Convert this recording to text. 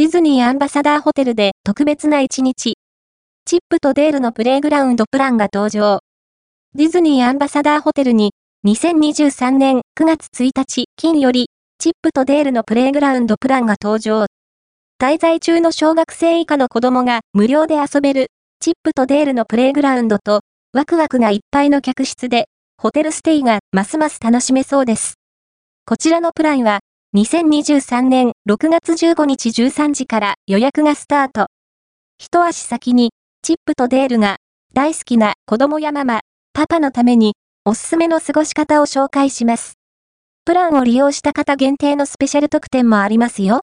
ディズニーアンバサダーホテルで特別な一日。チップとデールのプレイグラウンドプランが登場。ディズニーアンバサダーホテルに、2023年9月1日金より、チップとデールのプレイグラウンドプランが登場。滞在中の小学生以下の子供が無料で遊べる、チップとデールのプレイグラウンドと、ワクワクがいっぱいの客室で、ホテルステイがますます楽しめそうです。こちらのプランは、2023年6月15日13時から予約がスタート。一足先に、チップとデールが大好きな子供やママ、パパのためにおすすめの過ごし方を紹介します。プランを利用した方限定のスペシャル特典もありますよ。